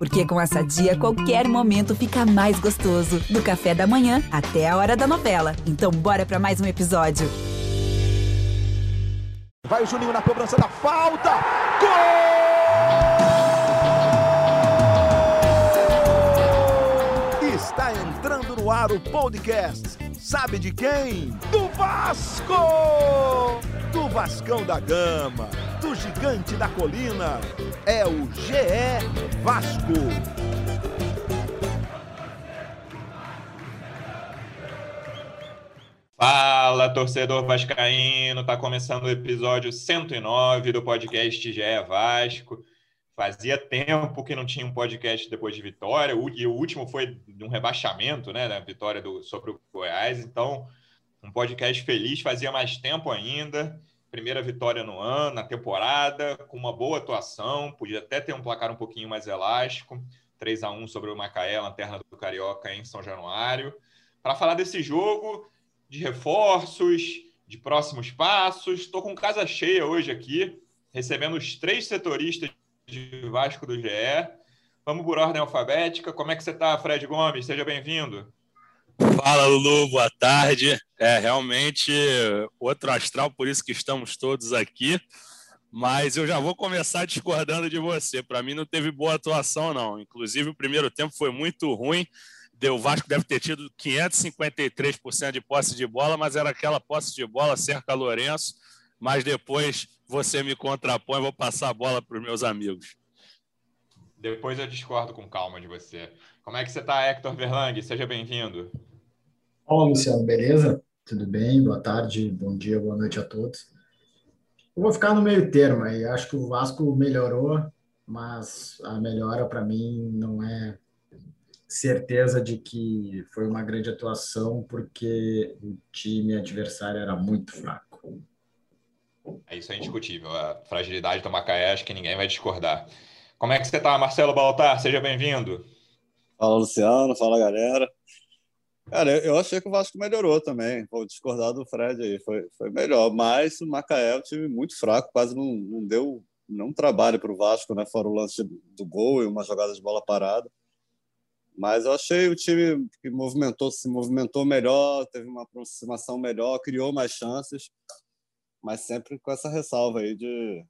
Porque com essa dia, qualquer momento fica mais gostoso. Do café da manhã até a hora da novela. Então, bora para mais um episódio. Vai o Juninho na cobrança da falta. Gol! Está entrando no ar o podcast. Sabe de quem? Do Vasco! Do Vascão da Gama, do Gigante da Colina. É o GE Vasco. Fala, torcedor vascaíno! Tá começando o episódio 109 do podcast GE Vasco. Fazia tempo que não tinha um podcast depois de vitória, e o último foi de um rebaixamento, né, da vitória do, sobre o Goiás. Então, um podcast feliz, fazia mais tempo ainda. Primeira vitória no ano, na temporada, com uma boa atuação, podia até ter um placar um pouquinho mais elástico. 3 a 1 sobre o Macaé, lanterna do Carioca em São Januário. Para falar desse jogo, de reforços, de próximos passos. Estou com casa cheia hoje aqui, recebendo os três setoristas de Vasco do GE. Vamos por ordem alfabética. Como é que você está, Fred Gomes? Seja bem-vindo. Fala, Lulu, boa tarde. É realmente outro astral, por isso que estamos todos aqui. Mas eu já vou começar discordando de você. Para mim não teve boa atuação, não. Inclusive, o primeiro tempo foi muito ruim o Vasco deve ter tido 553% de posse de bola, mas era aquela posse de bola cerca Lourenço, mas depois você me contrapõe, vou passar a bola para os meus amigos. Depois eu discordo com calma de você. Como é que você está, Hector Verlang? Seja bem-vindo. Olá, Luciano, beleza? Tudo bem? Boa tarde, bom dia, boa noite a todos. Eu vou ficar no meio termo aí. Acho que o Vasco melhorou, mas a melhora para mim não é certeza de que foi uma grande atuação porque o time adversário era muito fraco. É isso é indiscutível. A fragilidade do Macaé, acho que ninguém vai discordar. Como é que você está, Marcelo Baltar? Seja bem-vindo. Fala, Luciano. Fala, galera. Cara, eu achei que o Vasco melhorou também. Vou discordar do Fred aí. Foi, foi melhor. Mas o Macaé é um time muito fraco, quase não, não deu não trabalho para o Vasco, né? Fora o lance do gol e uma jogada de bola parada. Mas eu achei o time que movimentou, se movimentou melhor, teve uma aproximação melhor, criou mais chances, mas sempre com essa ressalva aí de,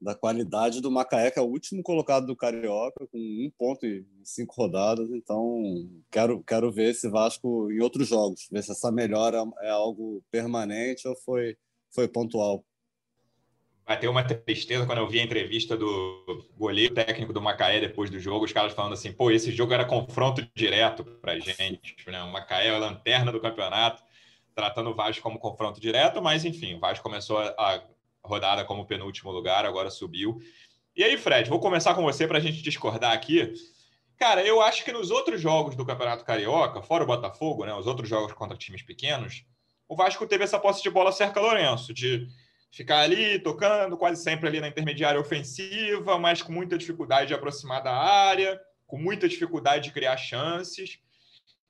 da qualidade do Macaé, que é o último colocado do Carioca, com um ponto em cinco rodadas. Então, quero, quero ver esse Vasco em outros jogos, ver se essa melhora é algo permanente ou foi, foi pontual bateu uma tristeza quando eu vi a entrevista do goleiro técnico do Macaé depois do jogo, os caras falando assim, pô, esse jogo era confronto direto pra gente, né? O Macaé é a lanterna do campeonato, tratando o Vasco como confronto direto, mas enfim, o Vasco começou a rodada como penúltimo lugar, agora subiu. E aí, Fred, vou começar com você para a gente discordar aqui. Cara, eu acho que nos outros jogos do Campeonato Carioca, fora o Botafogo, né, os outros jogos contra times pequenos, o Vasco teve essa posse de bola cerca Lourenço, de ficar ali tocando, quase sempre ali na intermediária ofensiva, mas com muita dificuldade de aproximar da área, com muita dificuldade de criar chances.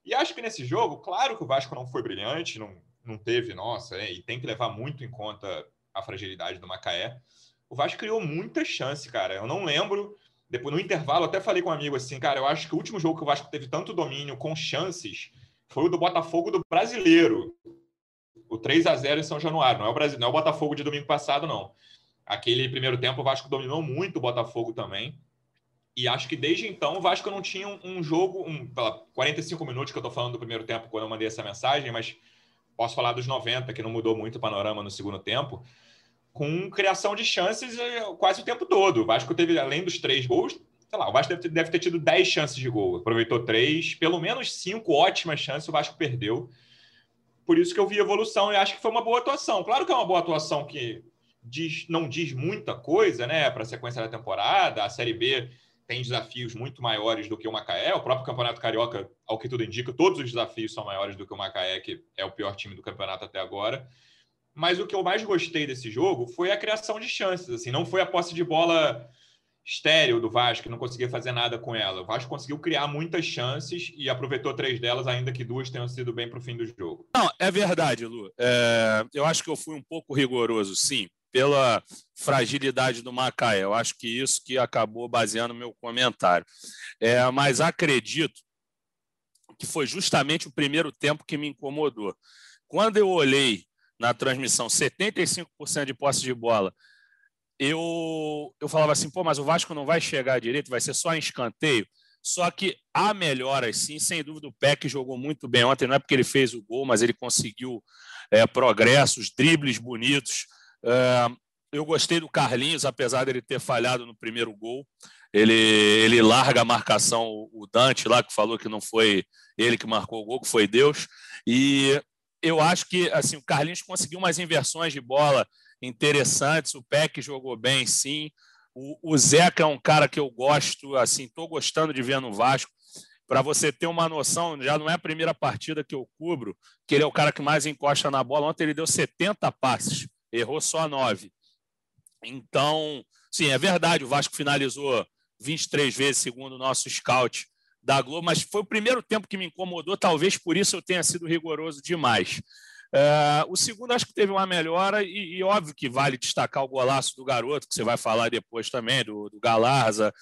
E acho que nesse jogo, claro que o Vasco não foi brilhante, não, não teve, nossa, é, e tem que levar muito em conta a fragilidade do Macaé. O Vasco criou muita chance, cara. Eu não lembro. Depois, no intervalo, até falei com um amigo assim, cara, eu acho que o último jogo que o Vasco teve tanto domínio com chances foi o do Botafogo do brasileiro o 3 a 0 em São Januário. Não é o Brasil, não é o Botafogo de domingo passado, não. Aquele primeiro tempo, o Vasco dominou muito o Botafogo também. E acho que desde então o Vasco não tinha um, jogo, um, 45 minutos que eu estou falando do primeiro tempo quando eu mandei essa mensagem, mas posso falar dos 90, que não mudou muito o panorama no segundo tempo, com criação de chances eh, quase o tempo todo. O Vasco teve, além dos três gols, sei lá, o Vasco deve ter, deve ter tido 10 chances de gol, aproveitou três, pelo menos cinco ótimas chances o Vasco perdeu. Por isso que eu vi evolução e acho que foi uma boa atuação. Claro que é uma boa atuação que diz, não diz muita coisa né, para a sequência da temporada. A Série B tem desafios muito maiores do que o Macaé. O próprio Campeonato Carioca, ao que tudo indica, todos os desafios são maiores do que o Macaé, que é o pior time do campeonato até agora. Mas o que eu mais gostei desse jogo foi a criação de chances. Assim, não foi a posse de bola estéreo do Vasco, que não conseguia fazer nada com ela. O Vasco conseguiu criar muitas chances e aproveitou três delas, ainda que duas tenham sido bem para o fim do jogo. Não, é verdade, Lu. É, eu acho que eu fui um pouco rigoroso, sim. pela fragilidade do Macaé. Eu acho que isso que acabou baseando meu comentário. É, mas acredito que foi justamente o primeiro tempo que me incomodou. Quando eu olhei na transmissão 75% de posse de bola, eu, eu falava assim, pô, mas o Vasco não vai chegar direito, vai ser só em escanteio. Só que há melhoras, sim, sem dúvida. O Peck jogou muito bem ontem, não é porque ele fez o gol, mas ele conseguiu é, progressos, dribles bonitos. É, eu gostei do Carlinhos, apesar dele ter falhado no primeiro gol. Ele, ele larga a marcação, o Dante lá, que falou que não foi ele que marcou o gol, que foi Deus. E eu acho que assim o Carlinhos conseguiu umas inversões de bola interessantes. O Peck jogou bem, sim. O, o Zeca é um cara que eu gosto, assim, estou gostando de ver no Vasco. Para você ter uma noção, já não é a primeira partida que eu cubro, que ele é o cara que mais encosta na bola. Ontem ele deu 70 passes, errou só 9. Então, sim, é verdade, o Vasco finalizou 23 vezes, segundo o nosso scout da Globo, mas foi o primeiro tempo que me incomodou, talvez por isso eu tenha sido rigoroso demais. Uh, o segundo acho que teve uma melhora e, e, óbvio que vale destacar o golaço do garoto, que você vai falar depois também, do, do Galarza.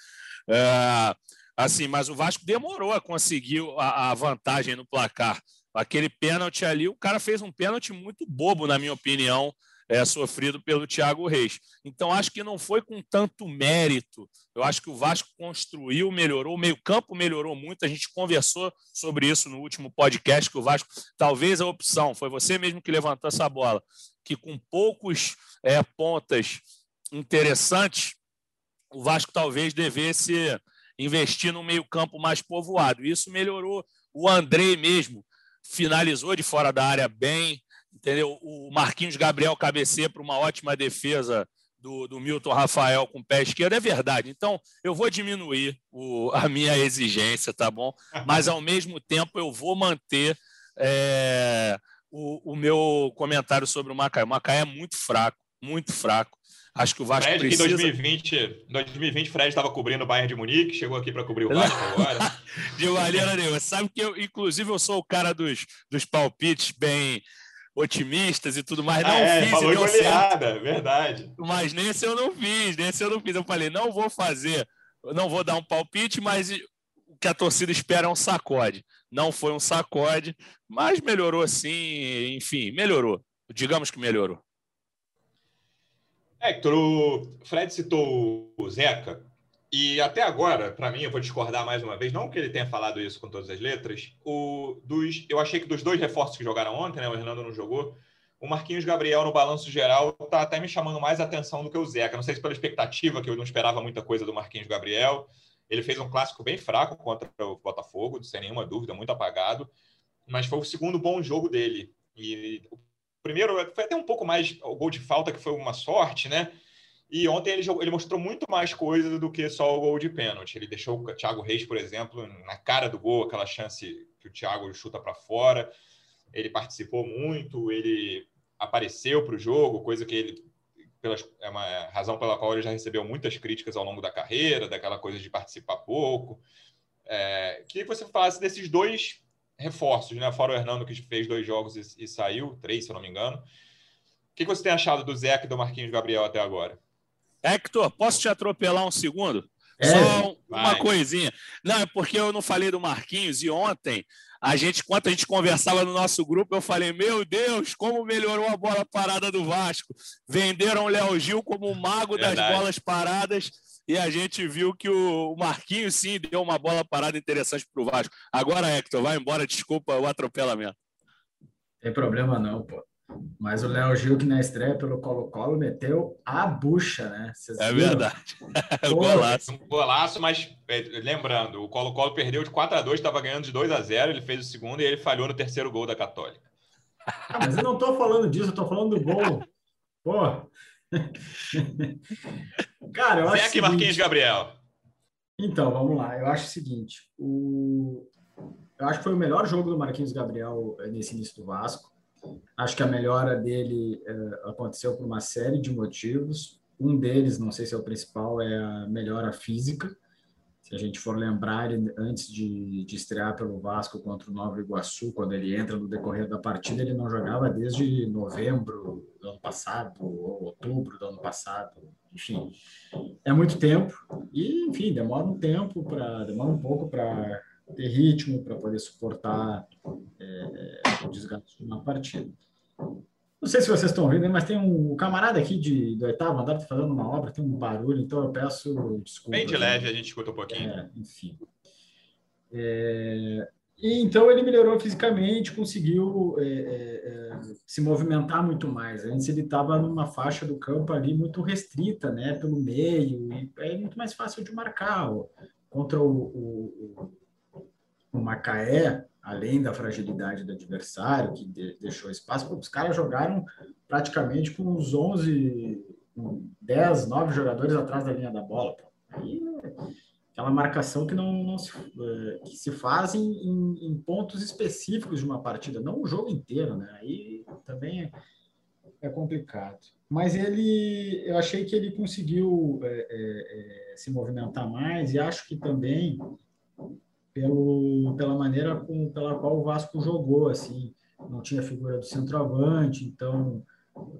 Uh, assim, mas o Vasco demorou a conseguir a, a, vantagem no placar. Aquele pênalti ali, o cara fez um pênalti muito bobo, na minha opinião, é, sofrido pelo Thiago Reis. Então, acho que não foi com tanto mérito. Eu acho que o Vasco construiu, melhorou, o meio-campo melhorou muito. A gente conversou sobre isso no último podcast, que o Vasco, talvez a opção, foi você mesmo que levantou essa bola, que com poucos é, pontas interessantes, o Vasco talvez devesse investir no meio-campo mais povoado. Isso melhorou. O André mesmo finalizou de fora da área bem, entendeu? O Marquinhos Gabriel cabeceia para uma ótima defesa do, do, Milton Rafael com o pé esquerdo, é verdade. Então, eu vou diminuir o, a minha exigência, tá bom? Mas, ao mesmo tempo, eu vou manter é, o, o, meu comentário sobre o Macaé. O Macaé é muito fraco, muito fraco. Acho que o Vasco Fred, precisa... Em 2020, 2020, Fred estava cobrindo o Bayern de Munique, chegou aqui para cobrir o Vasco agora. de maneira nenhuma. Sabe que eu, inclusive, eu sou o cara dos, dos palpites bem otimistas e tudo mais. Não ah, é, fiz. Falou goleada, verdade. Mas nesse eu não fiz, nesse eu não fiz. Eu falei, não vou fazer, não vou dar um palpite, mas o que a torcida espera é um sacode. Não foi um sacode, mas melhorou sim, enfim, melhorou. Digamos que melhorou. Hector, o Fred citou o Zeca. E até agora, para mim, eu vou discordar mais uma vez, não que ele tenha falado isso com todas as letras, o dos, eu achei que dos dois reforços que jogaram ontem, né, o Hernando não jogou, o Marquinhos Gabriel no balanço geral tá até me chamando mais atenção do que o Zeca. Não sei se pela expectativa, que eu não esperava muita coisa do Marquinhos Gabriel. Ele fez um clássico bem fraco contra o Botafogo, sem nenhuma dúvida, muito apagado, mas foi o segundo bom jogo dele. E o primeiro foi até um pouco mais o gol de falta, que foi uma sorte, né? E ontem ele, jogou, ele mostrou muito mais coisa do que só o gol de pênalti. Ele deixou o Thiago Reis, por exemplo, na cara do gol, aquela chance que o Thiago chuta para fora. Ele participou muito, ele apareceu para o jogo, coisa que ele pelas, é uma razão pela qual ele já recebeu muitas críticas ao longo da carreira, daquela coisa de participar pouco. É, que você falasse desses dois reforços, né? Fora o Hernando, que fez dois jogos e, e saiu, três, se eu não me engano. O que você tem achado do Zeca e do Marquinhos Gabriel até agora? Hector, posso te atropelar um segundo? É, Só uma vai. coisinha. Não, é porque eu não falei do Marquinhos e ontem a gente, enquanto a gente conversava no nosso grupo, eu falei: Meu Deus, como melhorou a bola parada do Vasco. Venderam o Léo Gil como o mago Verdade. das bolas paradas e a gente viu que o Marquinhos sim deu uma bola parada interessante para o Vasco. Agora, Hector, vai embora, desculpa o atropelamento. Tem problema não, pô. Mas o Léo Gil, que na estreia pelo Colo-Colo, meteu a bucha, né? Vocês é viram? verdade. golaço. Um golaço, mas é, lembrando, o Colo-Colo perdeu de 4 a 2 estava ganhando de 2 a 0 ele fez o segundo e ele falhou no terceiro gol da Católica. Ah, mas eu não estou falando disso, eu estou falando do gol. Pô. Cara, eu acho. Zé aqui, Marquinhos Gabriel. Então, vamos lá. Eu acho o seguinte: o... eu acho que foi o melhor jogo do Marquinhos Gabriel eh, nesse início do Vasco. Acho que a melhora dele é, aconteceu por uma série de motivos. Um deles, não sei se é o principal, é a melhora física. Se a gente for lembrar, antes de, de estrear pelo Vasco contra o Nova Iguaçu, quando ele entra no decorrer da partida, ele não jogava desde novembro do ano passado, ou outubro do ano passado. Enfim, é muito tempo e, enfim, demora um tempo para demora um pouco para ter ritmo, para poder suportar é, desgaste de uma partida. Não sei se vocês estão ouvindo, mas tem um camarada aqui de, do oitavo andar tá fazendo uma obra, tem um barulho, então eu peço desculpa. Bem de leve, a gente escuta um pouquinho. É, enfim. É, e então ele melhorou fisicamente, conseguiu é, é, é se movimentar muito mais. Antes ele estava numa faixa do campo ali muito restrita, né, pelo meio, e é muito mais fácil de marcar. Contra o, o, o Macaé, além da fragilidade do adversário, que de, deixou espaço, os caras jogaram praticamente com uns 11, 10, 9 jogadores atrás da linha da bola. Aí, aquela marcação que não, não se, é, que se faz em, em, em, pontos específicos de uma partida, não o jogo inteiro, né? Aí também é, é complicado. Mas ele, eu achei que ele conseguiu é, é, é se movimentar mais e acho que também pelo, pela maneira com, pela qual o Vasco jogou, assim, não tinha figura do centroavante, então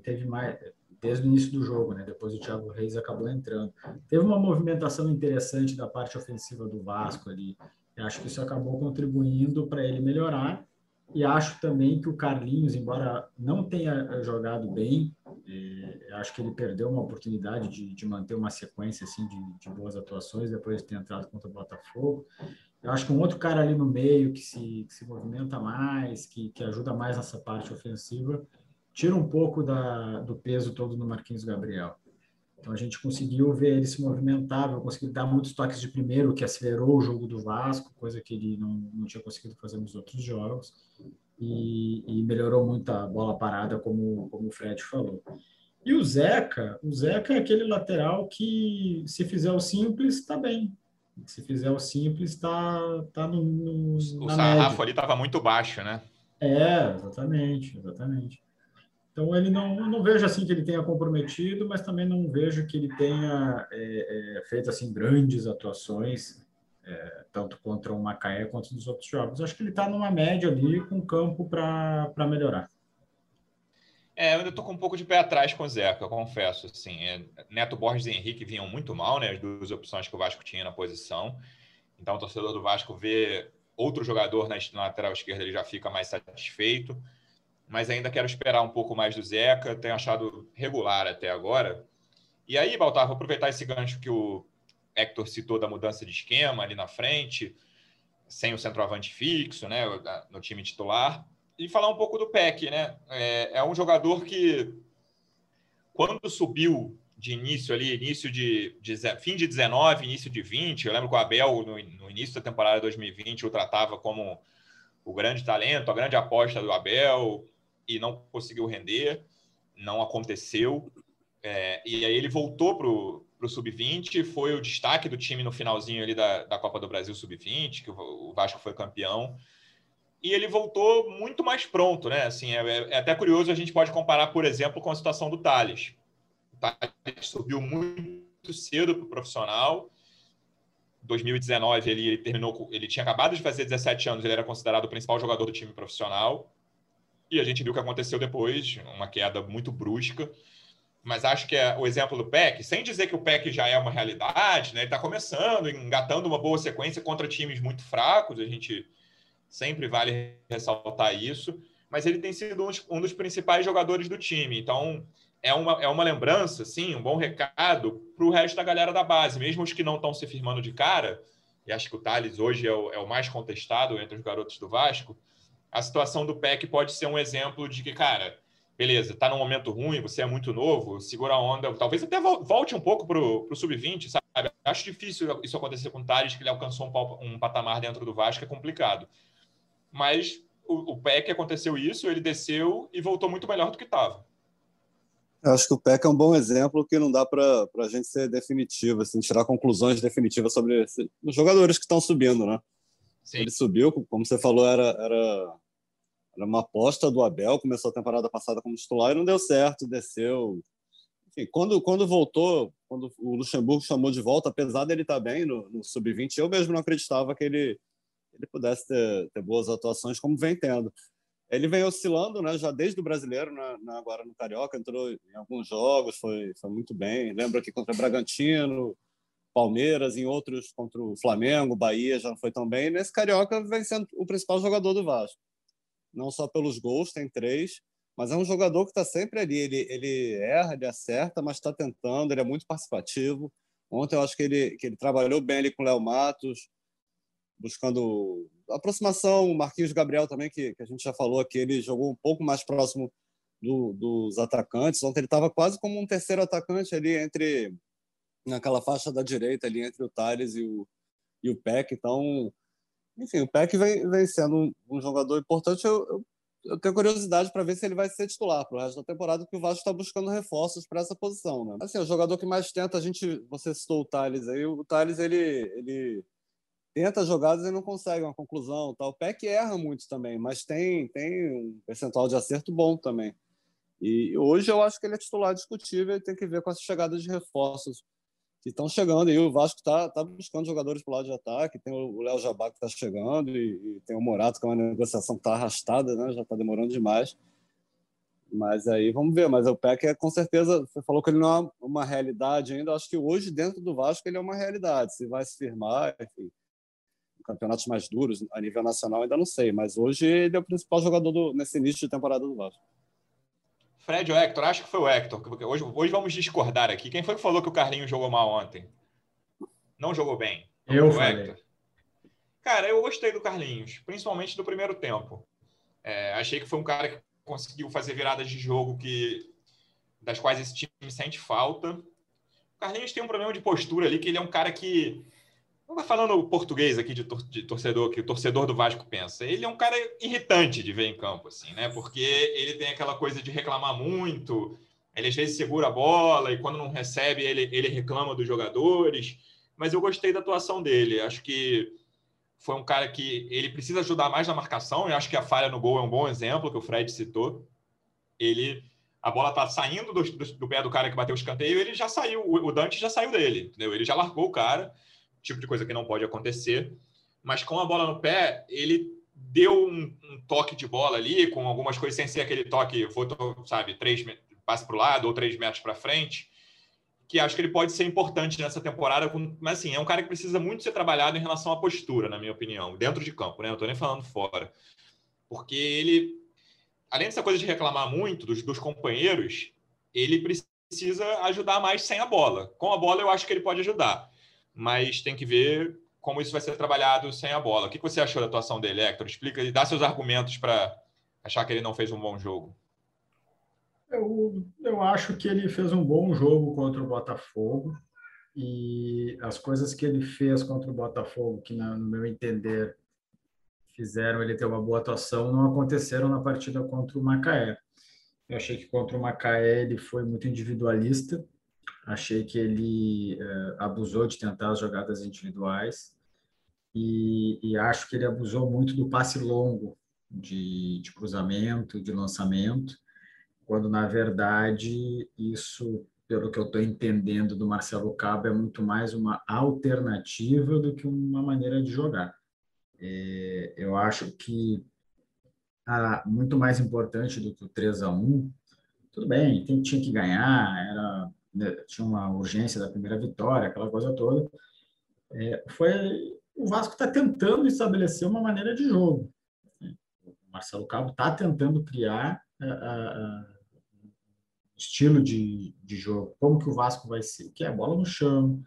teve mais desde o início do jogo, né? Depois o Thiago Reis acabou entrando. Teve uma movimentação interessante da parte ofensiva do Vasco ali. Acho que isso acabou contribuindo para ele melhorar. E acho também que o Carlinhos, embora não tenha jogado bem, é, acho que ele perdeu uma oportunidade de, de manter uma sequência assim de, de, boas atuações depois de ter entrado contra o Botafogo. Eu acho que um outro cara ali no meio que se, que se movimenta mais, que, que ajuda mais nessa parte ofensiva, tira um pouco da, do peso todo no Marquinhos Gabriel. Então a gente conseguiu ver ele se movimentar, conseguiu dar muitos toques de primeiro, que acelerou o jogo do Vasco, coisa que ele não, não tinha conseguido fazer nos outros jogos, e, e melhorou muito a bola parada, como, como o Fred falou. E o Zeca, o Zeca é aquele lateral que, se fizer o simples, está bem. Se fizer o simples, está tá no, no. O sarrafo média. ali estava muito baixo, né? É, exatamente, exatamente. Então ele não, não vejo assim que ele tenha comprometido, mas também não vejo que ele tenha é, é, feito assim grandes atuações, é, tanto contra o Macaé quanto nos outros jogos. Acho que ele está numa média ali com campo para melhorar. É, eu ainda estou com um pouco de pé atrás com o Zeca, confesso. Assim, é, Neto Borges e Henrique vinham muito mal, né? As duas opções que o Vasco tinha na posição. Então, o torcedor do Vasco vê outro jogador na lateral esquerda, ele já fica mais satisfeito. Mas ainda quero esperar um pouco mais do Zeca. Tenho achado regular até agora. E aí, Baltar, vou aproveitar esse gancho que o Hector citou da mudança de esquema ali na frente, sem o centroavante fixo, né? No time titular e falar um pouco do PEC, né? É, é, um jogador que, quando subiu de início ali, início de, de, fim de 19, início de 20, eu lembro que o Abel, no, no início da temporada 2020, o tratava como o grande talento, a grande aposta do Abel, e não conseguiu render, não aconteceu. É, e aí ele voltou para o Sub-20, foi o destaque do time no finalzinho ali da, da Copa do Brasil Sub-20, que o Vasco foi campeão e ele voltou muito mais pronto, né? Assim, é, é, até curioso, a gente pode comparar, por exemplo, com a situação do Thales. O Thales subiu muito cedo para o profissional. 2019 ele, ele terminou, ele tinha acabado de fazer 17 anos, ele era considerado o principal jogador do time profissional. E a gente viu o que aconteceu depois, uma queda muito brusca. Mas acho que é o exemplo do PEC, sem dizer que o PEC já é uma realidade, né? Ele está começando, engatando uma boa sequência contra times muito fracos. A gente sempre vale ressaltar isso, mas ele tem sido um, dos principais jogadores do time. Então, é uma, é uma lembrança, sim, um bom recado para o resto da galera da base, mesmo os que não estão se firmando de cara, e acho que o Thales hoje é o, é o mais contestado entre os garotos do Vasco, a situação do PEC pode ser um exemplo de que, cara, beleza, está num momento ruim, você é muito novo, segura a onda, talvez até volte um pouco para o sub-20, sabe? Acho difícil isso acontecer com o Thales, que ele alcançou um, um patamar dentro do Vasco, é complicado mas o, o PEC aconteceu isso, ele desceu e voltou muito melhor do que estava. Eu acho que o PEC é um bom exemplo que não dá para a gente ser definitivo, assim, tirar conclusões definitivas sobre esse, os jogadores que estão subindo, né? Sim. Ele subiu, como você falou, era, era, era uma aposta do Abel, começou a temporada passada como titular e não deu certo, desceu, enfim, quando, quando voltou, quando o Luxemburgo chamou de volta, apesar dele estar bem no, no sub-20, eu mesmo não acreditava que ele, ele pudesse ter, ter boas atuações como vem tendo. Ele vem oscilando, né, já desde o brasileiro, agora no Carioca, entrou em alguns jogos, foi, foi muito bem. Lembro aqui contra Bragantino, Palmeiras, em outros contra o Flamengo, Bahia, já não foi tão bem. nesse Carioca vem sendo o principal jogador do Vasco. Não só pelos gols, tem três, mas é um jogador que está sempre ali. Ele, ele erra, ele acerta, mas está tentando, ele é muito participativo. Ontem eu acho que ele, que ele trabalhou bem ali com o Léo Matos, buscando aproximação. O Marquinhos Gabriel também, que, que a gente já falou aqui, ele jogou um pouco mais próximo do, dos atacantes. Ontem ele estava quase como um terceiro atacante ali entre naquela faixa da direita ali entre o Thales e o, e o Peck. Então, enfim, o Peck vem, vem sendo um, jogador importante. Eu, eu, eu, tenho curiosidade para ver se ele vai ser titular para o resto da temporada, porque o Vasco está buscando reforços para essa posição. Né? Assim, o jogador que mais tenta, a gente, você citou o Thales aí, o Thales ele, ele tenta jogadas e não consegue uma conclusão. O Peck erra muito também, mas tem, tem um percentual de acerto bom também. E hoje eu acho que ele é titular discutível e tem que ver com essa chegada de reforços que estão chegando. E o Vasco está tá buscando jogadores para o lado de ataque. Tem o Léo Jabá que está chegando e, e, tem o Morato, que é uma negociação que está arrastada, né? já está demorando demais. Mas aí vamos ver. Mas o PEC é com certeza. Você falou que ele não é uma realidade ainda. Acho que hoje, dentro do Vasco, ele é uma realidade. Se vai se firmar, enfim campeonatos mais duros a nível nacional, ainda não sei, mas hoje ele é o principal jogador do, nesse início de temporada do Vasco. Fred ou Hector? Acho que foi o Hector. Hoje, hoje vamos discordar aqui. Quem foi que falou que o Carlinhos jogou mal ontem? Não jogou bem? Não eu falei. Hector? Cara, eu gostei do Carlinhos, principalmente do primeiro tempo. É, achei que foi um cara que conseguiu fazer viradas de jogo que das quais esse time sente falta. O Carlinhos tem um problema de postura ali, que ele é um cara que Vamos falando português aqui de, tor de, torcedor, que o torcedor do Vasco pensa. Ele é um cara irritante de ver em campo, assim, né? Porque ele tem aquela coisa de reclamar muito, ele às vezes segura a bola e quando não recebe ele, ele reclama dos jogadores. Mas eu gostei da atuação dele. Acho que foi um cara que ele precisa ajudar mais na marcação. Eu acho que a falha no gol é um bom exemplo que o Fred citou. Ele a bola tá saindo do, do, do pé do cara que bateu o escanteio, ele já saiu, o Dante já saiu dele, entendeu? Ele já largou o cara tipo de coisa que não pode acontecer. Mas com a bola no pé, ele deu um, um toque de bola ali, com algumas coisas sem ser aquele toque, sabe, três passe para o lado ou três metros para frente, que acho que ele pode ser importante nessa temporada. Mas assim, é um cara que precisa muito ser trabalhado em relação à postura, na minha opinião, dentro de campo, né? Não estou nem falando fora. Porque ele, além dessa coisa de reclamar muito dos, dos companheiros, ele precisa ajudar mais sem a bola. Com a bola, eu acho que ele pode ajudar mas tem que ver como isso vai ser trabalhado sem a bola. O que você achou da atuação dele, Hector? Explica e dá seus argumentos para achar que ele não fez um bom jogo. Eu, eu acho que ele fez um bom jogo contra o Botafogo e as coisas que ele fez contra o Botafogo, que no meu entender fizeram ele ter uma boa atuação, não aconteceram na partida contra o Macaé. Eu achei que contra o Macaé ele foi muito individualista, Achei que ele uh, abusou de tentar as jogadas individuais e, e, acho que ele abusou muito do passe longo de, de cruzamento, de lançamento, quando na verdade isso, pelo que eu estou entendendo do Marcelo Cabo, é muito mais uma alternativa do que uma maneira de jogar. É, eu acho que a, muito mais importante do que o 3 a 1 tudo bem, tinha que ganhar, era tinha uma urgência da primeira vitória, aquela coisa toda. É, foi o Vasco está tentando estabelecer uma maneira de jogo. O Marcelo Cabo está tentando criar a, a, a, estilo de, de jogo, como que o Vasco vai ser, que é bola no chão,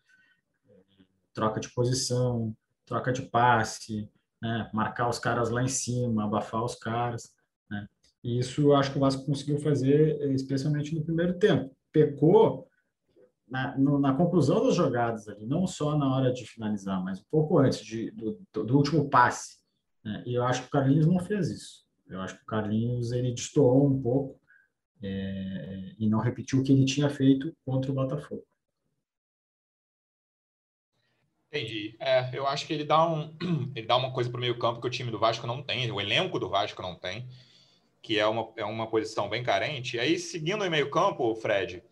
troca de posição, troca de passe, né? marcar os caras lá em cima, abafar os caras. Né? E isso eu acho que o Vasco conseguiu fazer, especialmente no primeiro tempo. Pecou na, no, na conclusão das jogadas ali, não só na hora de finalizar, mas um pouco antes de, do, do último passe. Né? E eu acho que o Carlinhos não fez isso. Eu acho que o Carlinhos ele destoou um pouco é, e não repetiu o que ele tinha feito contra o Botafogo. Entendi. É, eu acho que ele dá, um, ele dá uma coisa para o meio campo que o time do Vasco não tem, o elenco do Vasco não tem, que é uma, é uma posição bem carente. E aí, seguindo o meio campo, Fred,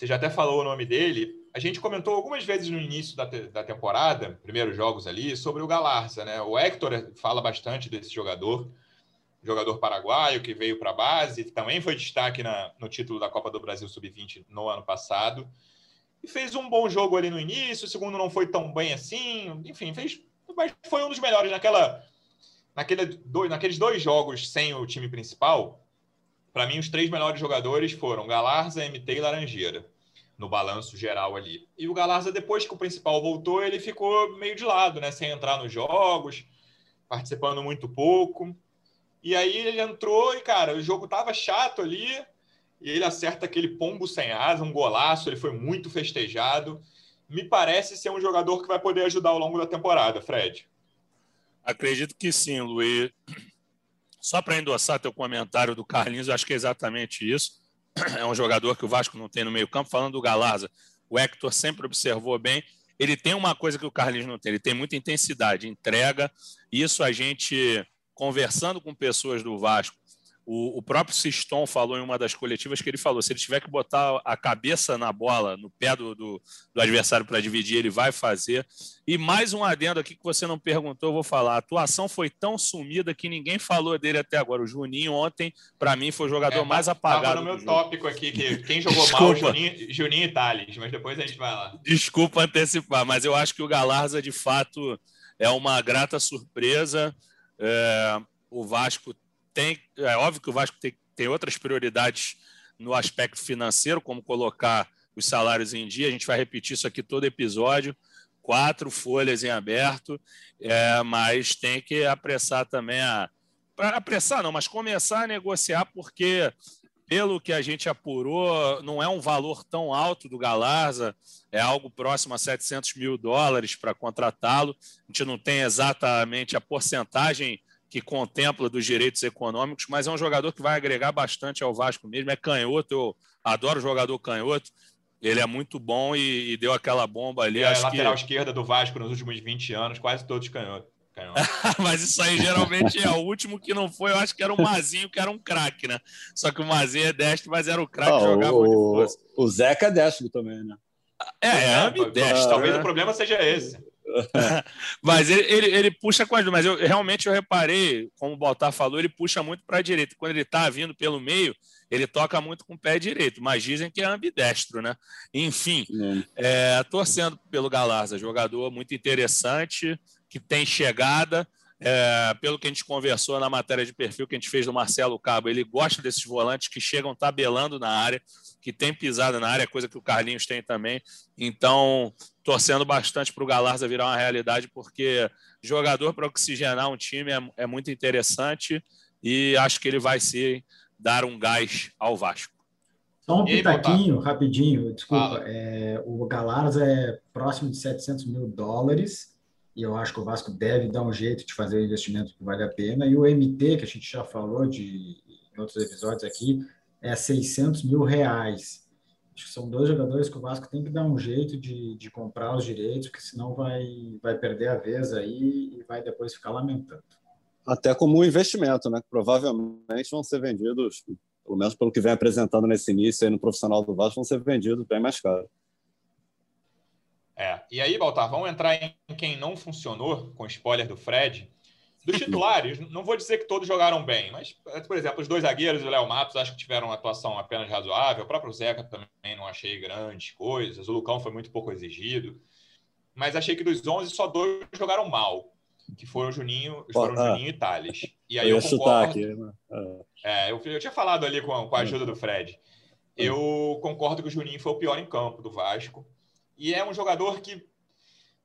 você já até falou o nome dele. A gente comentou algumas vezes no início da, te da temporada, primeiros jogos ali, sobre o Galarza, né? O Hector fala bastante desse jogador, jogador paraguaio que veio para a base, também foi destaque na, no título da Copa do Brasil Sub-20 no ano passado. E fez um bom jogo ali no início, o segundo não foi tão bem assim, enfim, fez, mas foi um dos melhores naquela, naquele, naqueles dois jogos sem o time principal. Para mim, os três melhores jogadores foram Galarza, MT e Laranjeira no balanço geral ali. E o Galarza, depois que o principal voltou, ele ficou meio de lado, né? Sem entrar nos jogos, participando muito pouco. E aí ele entrou e, cara, o jogo tava chato ali. E ele acerta aquele pombo sem asa, um golaço, ele foi muito festejado. Me parece ser um jogador que vai poder ajudar ao longo da temporada, Fred. Acredito que sim, Luiz. Só para endossar teu comentário do Carlinhos, acho que é exatamente isso é um jogador que o Vasco não tem no meio-campo. Falando do Galarza, o Hector sempre observou bem. Ele tem uma coisa que o Carlinhos não tem, ele tem muita intensidade, entrega. Isso a gente, conversando com pessoas do Vasco, o, o, próprio Siston falou em uma das coletivas que ele falou: se ele tiver que botar a cabeça na bola, no pé do, do, do adversário para dividir, ele vai fazer. E mais um adendo aqui que você não perguntou, eu vou falar. A atuação foi tão sumida que ninguém falou dele até agora. O Juninho, ontem, para mim, foi o jogador é, mais apagado. Estava no meu tópico aqui, que quem jogou mal, Juninho, Juninho e Thales, mas depois a gente vai lá. Desculpa antecipar, mas eu acho que o Galarza, de fato, é uma grata surpresa. É, o Vasco tem, é óbvio que o Vasco tem, tem outras prioridades no aspecto financeiro, como colocar os salários em dia. A gente vai repetir isso aqui todo episódio. Quatro folhas em aberto, é, mas tem que apressar também a. Apressar não, mas começar a negociar, porque pelo que a gente apurou, não é um valor tão alto do Galarza, é algo próximo a 700 mil dólares para contratá-lo. A gente não tem exatamente a porcentagem que contempla dos direitos econômicos, mas é um jogador que vai agregar bastante ao Vasco mesmo. É canhoto, eu adoro jogador canhoto. Ele é muito bom e, e deu aquela bomba ali. É a lateral que... esquerda do Vasco nos últimos 20 anos, quase todos canhoto. mas isso aí geralmente é o último que não foi. Eu acho que era o Mazinho, que era um craque, né? Só que o Mazinho é destro, mas era o craque ah, jogava o, o Zeca é destro também, né? É, é, é ambidestro. Talvez o problema seja esse. mas ele, ele, ele, puxa com as duas. Mas eu realmente eu reparei, como o Baltar falou, ele puxa muito para a direita. Quando ele está vindo pelo meio, ele toca muito com o pé direito. Mas dizem que é ambidestro, né? Enfim, é, torcendo pelo Galarza, jogador muito interessante, que tem chegada. É, pelo que a gente conversou na matéria de perfil que a gente fez do Marcelo Cabo, ele gosta desses volantes que chegam tabelando na área, que tem pisada na área, coisa que o Carlinhos tem também. Então, torcendo bastante para o Galarza virar uma realidade, porque jogador para oxigenar um time é, é, muito interessante e acho que ele vai ser dar um gás ao Vasco. Só um pitaquinho, rapidinho, desculpa. É, o Galarza é próximo de 700 mil dólares e eu acho que o Vasco deve dar um jeito de fazer o investimento que vale a pena. E o MT, que a gente já falou de, em outros episódios aqui, é 600 mil reais. Acho que são dois jogadores que o Vasco tem que dar um jeito de, de comprar os direitos, porque senão vai, vai perder a vez aí e vai depois ficar lamentando. Até como um investimento, né? Provavelmente vão ser vendidos, pelo menos pelo que vem apresentando nesse início aí no profissional do Vasco, vão ser vendidos bem mais caro. É. E aí, Baltar, vamos entrar em quem não funcionou, com spoiler do Fred. Dos titulares, não vou dizer que todos jogaram bem, mas, por exemplo, os dois zagueiros, o Léo Matos, acho que tiveram uma atuação apenas razoável. O próprio Zeca também não achei grandes coisas. O Lucão foi muito pouco exigido. Mas achei que dos 11, só dois jogaram mal, que foram o Juninho, foram ah, Juninho e Thales. E aí eu, eu concordo. Aqui, né? é, eu, eu, tinha falado ali com, com a ajuda do Fred. Eu concordo que o Juninho foi o pior em campo do Vasco. E é um jogador que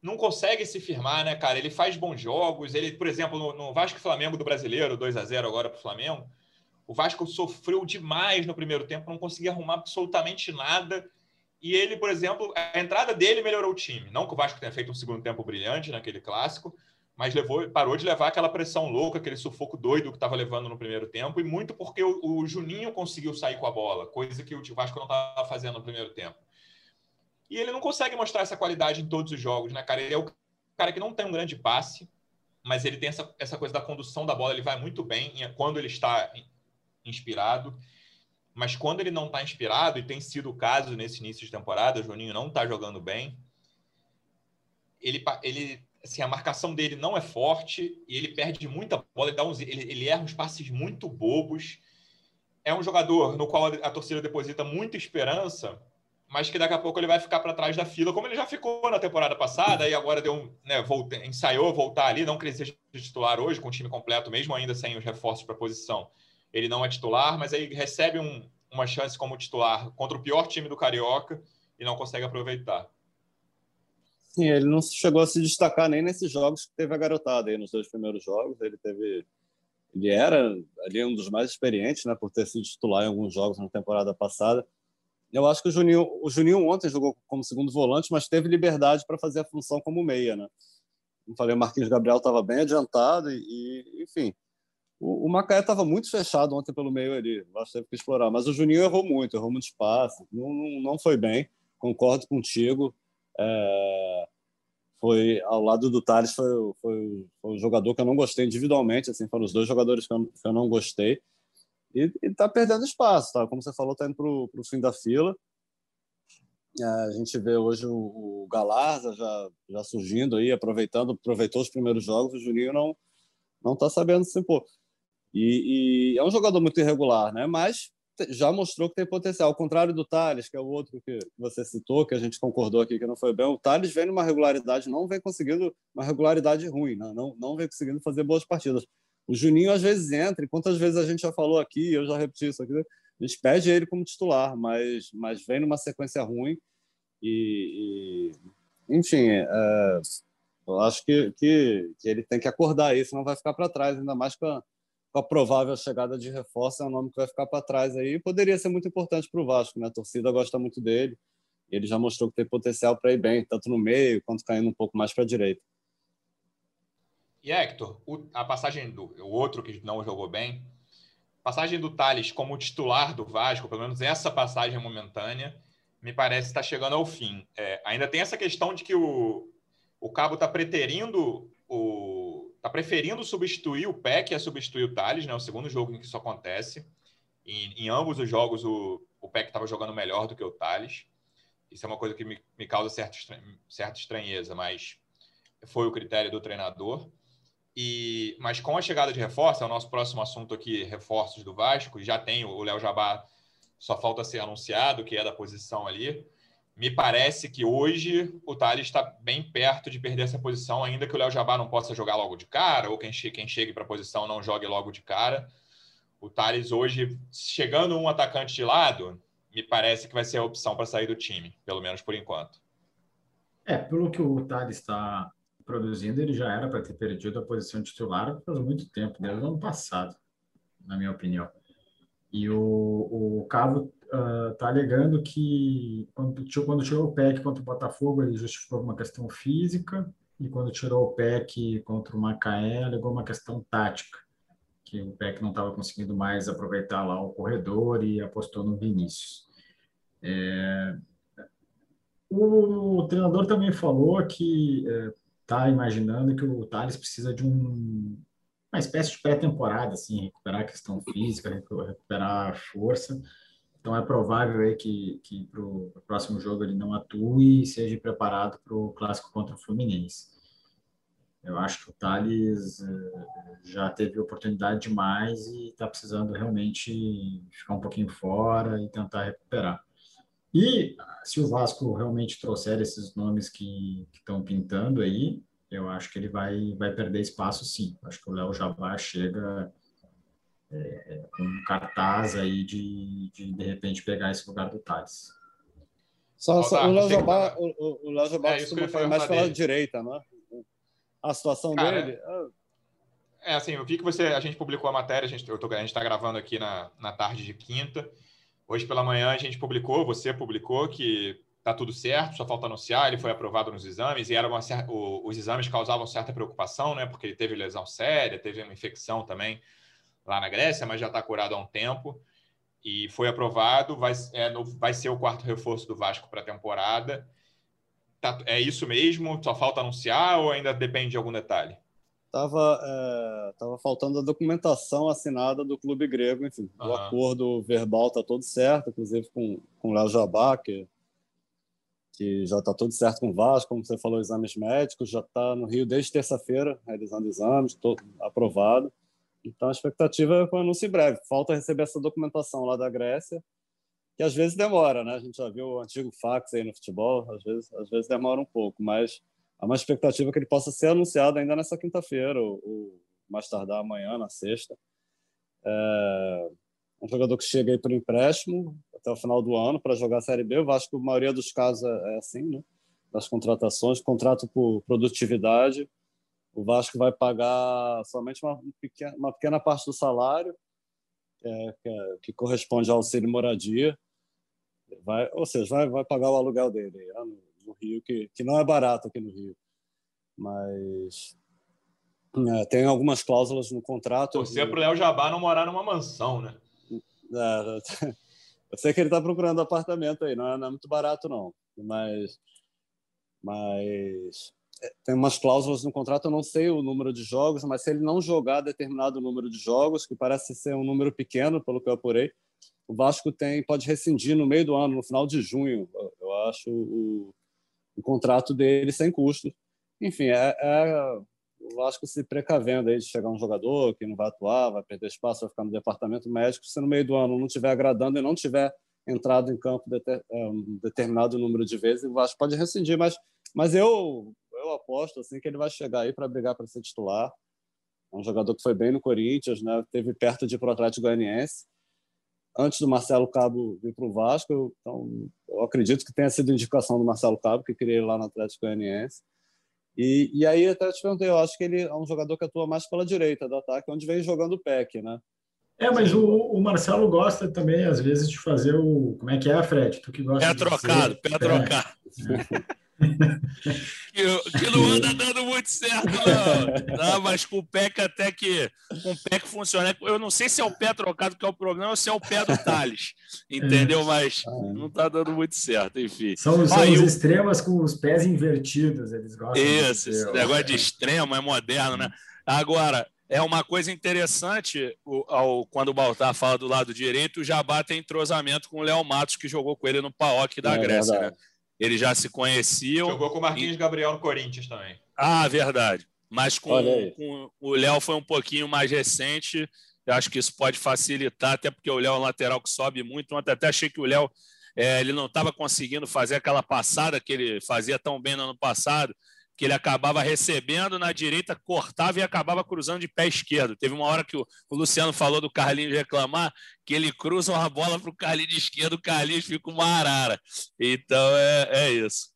não consegue se firmar, né, cara? Ele faz bons jogos. Ele, por exemplo, no, no Vasco Flamengo do Brasileiro, 2 a 0 agora para o Flamengo, o Vasco sofreu demais no primeiro tempo, não conseguia arrumar absolutamente nada. E ele, por exemplo, a entrada dele melhorou o time. Não que o Vasco tenha feito um segundo tempo brilhante naquele clássico, mas levou, parou de levar aquela pressão louca, aquele sufoco doido que estava levando no primeiro tempo, e muito porque o, o, Juninho conseguiu sair com a bola, coisa que o Vasco não estava fazendo no primeiro tempo. E ele não consegue mostrar essa qualidade em todos os jogos, né, cara? Ele é o cara que não tem um grande passe, mas ele tem essa, essa coisa da condução da bola, ele vai muito bem quando ele está inspirado. mas quando ele não está inspirado, e tem sido o caso nesse início de temporada, o Juninho não está jogando bem, ele, ele assim, a marcação dele não é forte e ele perde muita bola, ele, dá uns, ele, ele erra uns passes muito bobos. É um jogador no qual a torcida deposita muita esperança, mas que daqui a pouco ele vai ficar para trás da fila, como ele já ficou na temporada passada, e agora deu um, né, volta, ensaiou voltar ali, não que ele titular hoje, com o time completo, mesmo ainda sem os reforços para a posição. Ele não é titular, mas aí recebe um, uma chance como titular contra o pior time do Carioca e não consegue aproveitar. Sim, ele não chegou a se destacar nem nesses jogos que teve a garotada aí nos dois primeiros jogos. Ele teve, ele era ali um dos mais experientes, né, por ter sido titular em alguns jogos na temporada passada. Eu acho que o Juninho, o Juninho ontem jogou como segundo volante, mas teve liberdade para fazer a função como meia, né? Como falei, o Marquinhos Gabriel estava bem adiantado e, e enfim, o, o Macaé estava muito fechado ontem pelo meio ali, acho que teve que explorar. Mas o Juninho errou muito, errou muito espaço, não, não, não foi bem. Concordo contigo. É, foi ao lado do Thales foi, foi, foi um jogador que eu não gostei individualmente assim foram os dois jogadores que eu, que eu não gostei e está perdendo espaço tá como você falou está indo para o fim da fila é, a gente vê hoje o, Galarza já já surgindo aí aproveitando aproveitou os primeiros jogos o Juninho não não está sabendo se impor e, e, é um jogador muito irregular né mas já mostrou que tem potencial. Ao contrário do Thales, que é o outro que você citou, que a gente concordou aqui que não foi bem, o Thales vem numa regularidade, não vem conseguindo uma regularidade ruim, né? não, não vem conseguindo fazer boas partidas. O Juninho às vezes entra, e quantas vezes a gente já falou aqui, eu já repeti isso aqui, a gente pede ele como titular, mas, mas vem numa sequência ruim e, e enfim, é, eu acho que, que, que, ele tem que acordar isso, não vai ficar para trás, ainda mais com a, com a provável chegada de reforço, é um nome que vai ficar para trás aí. Poderia ser muito importante para o Vasco, né? A torcida gosta muito dele. Ele já mostrou que tem potencial para ir bem, tanto no meio quanto caindo um pouco mais para a direita. E Hector, o, a passagem do o outro que não jogou bem, passagem do Thales como titular do Vasco, pelo menos essa passagem momentânea, me parece estar tá chegando ao fim. É, ainda tem essa questão de que o, o Cabo está preterindo o está preferindo substituir o PEC a substituir o Thales, né? O segundo jogo em que isso acontece. Em, ambos os jogos, o, o estava jogando melhor do que o Thales. Isso é uma coisa que me, me causa certa, certa estranheza, mas foi o critério do treinador. E, mas com a chegada de reforço, é o nosso próximo assunto aqui, reforços do Vasco, já tem o Léo Jabá, só falta ser anunciado, que é da posição ali me parece que hoje o Thales está bem perto de perder essa posição, ainda que o Léo Jabá não possa jogar logo de cara, ou quem, che quem chegue para a posição não jogue logo de cara. O Thales hoje, chegando um atacante de lado, me parece que vai ser a opção para sair do time, pelo menos por enquanto. É, pelo que o Thales está produzindo, ele já era para ter perdido a posição titular faz muito tempo, desde o ano passado, na minha opinião. E o, o Cavo está ah, alegando que quando, quando tirou o PEC contra o Botafogo, ele justificou uma questão física, e quando tirou o PEC contra o Macaé, alegou uma questão tática, que o PEC não estava conseguindo mais aproveitar lá o corredor e apostou no Vinícius. É... O, o treinador também falou que está imaginando que o Thales precisa de um, uma espécie de pré-temporada, assim, recuperar a questão física, recuperar a força, então é provável aí que, que para o próximo jogo ele não atue e seja preparado para o clássico contra o Fluminense. Eu acho que o Thales eh, já teve oportunidade demais e está precisando realmente ficar um pouquinho fora e tentar recuperar. E se o Vasco realmente trouxer esses nomes que estão pintando aí, eu acho que ele vai, vai perder espaço sim. Acho que o Léo Jabá chega é, um cartaz aí de, de, de repente, pegar esse lugar do Thales. Só, só o Léo Jabá, o, o Léo Jabá é, costuma fazer mais pela direita, né? A situação Cara, dele... É, é, assim, eu vi que você, a gente publicou a matéria, a gente está gravando aqui na, na tarde de quinta. Hoje pela manhã a gente publicou, você publicou que tá tudo certo, só falta anunciar, ele foi aprovado nos exames e era uma, o, os exames causavam certa preocupação, né? Porque ele teve lesão séria, teve uma infecção também lá na Grécia, mas já está curado há um tempo e foi aprovado. Vai, é, no, vai ser o quarto reforço do Vasco para a temporada. Tá, é isso mesmo? Só falta anunciar ou ainda depende de algum detalhe? Estava é, tava faltando a documentação assinada do clube grego, enfim, uhum. o acordo verbal está todo certo, inclusive com, com o Léo Jabá, que, que já está tudo certo com o Vasco, como você falou, exames médicos, já está no Rio desde terça-feira, realizando exames, todo aprovado. Então, a expectativa é que o anúncio em breve. Falta receber essa documentação lá da Grécia, que às vezes demora, né? A gente já viu o antigo fax aí no futebol, às vezes, às vezes demora um pouco, mas há uma expectativa que ele possa ser anunciado ainda nessa quinta-feira, ou, ou, mais tardar amanhã, na sexta. É um jogador que chega aí por empréstimo até o final do ano para jogar a Série B. Eu acho que a maioria dos casos é, é assim, né? Das contratações, contrato por produtividade. O Vasco vai pagar somente uma pequena, uma pequena parte do salário, que, é, que, é, que corresponde ao auxílio moradia. Vai, ou seja, vai, vai pagar o aluguel dele no, no, Rio, que, que não é barato aqui no Rio. Mas é, tem algumas cláusulas no contrato. Torcer para o Léo Jabá não morar numa mansão, né? É, eu sei que ele está procurando apartamento aí, não é, não é muito barato, não. Mas, mas é, tem umas cláusulas no contrato, eu não sei o número de jogos, mas se ele não jogar determinado número de jogos, que parece ser um número pequeno, pelo que eu apurei, o Vasco tem pode rescindir no meio do ano, no final de junho, eu acho, o, o contrato dele sem custo. Enfim, é, é Vasco se precavendo aí de chegar um jogador que não vai atuar, vai perder espaço, vai ficar no departamento médico, se no meio do ano não estiver agradando e não tiver entrado em campo é, um determinado número de vezes, o Vasco pode rescindir, mas, mas eu eu aposto assim que ele vai chegar aí para brigar para ser titular. É um jogador que foi bem no Corinthians, né? Teve perto de ir para o Atlético Goianiense antes do Marcelo Cabo vir para o Vasco. Então, eu acredito que tenha sido indicação do Marcelo Cabo que queria ir lá no Atlético Goianiense. E, e aí até te perguntei, eu acho que ele é um jogador que atua mais pela direita do ataque, onde vem jogando o PEC, né? É, mas o, o, Marcelo gosta também, às vezes, de fazer o. Como é que é, Fred? Tu que gosta pé trocado, pé trocado. que, que, não anda dando muito certo, não. não mas com o PEC até que com o PEC funciona. Eu não sei se é o pé trocado que é o problema ou se é o pé do Thales. Entendeu? Mas não está dando muito certo, enfim. São, são os extremos com os pés invertidos, eles gostam. Isso, esse negócio de extremo é moderno, né? Agora, é uma coisa interessante o, ao, quando o Baltar fala do lado direito, o Jabá tem entrosamento com o Léo Matos, que jogou com ele no PAOC da é, Grécia, né? Eles já se conheciam. Jogou com o Marquinhos e... Gabriel no Corinthians também. Ah, verdade. Mas com, com o Léo foi um pouquinho mais recente. Eu acho que isso pode facilitar, até porque o Léo é um lateral que sobe muito. Ontem até achei que o Léo é, ele não estava conseguindo fazer aquela passada que ele fazia tão bem no ano passado que ele acabava recebendo na direita, cortava e acabava cruzando de pé esquerdo. Teve uma hora que o, Luciano falou do Carlinhos reclamar que ele cruza uma bola para o Carlinhos de esquerda, o Carlinhos fica uma arara. Então é, é isso.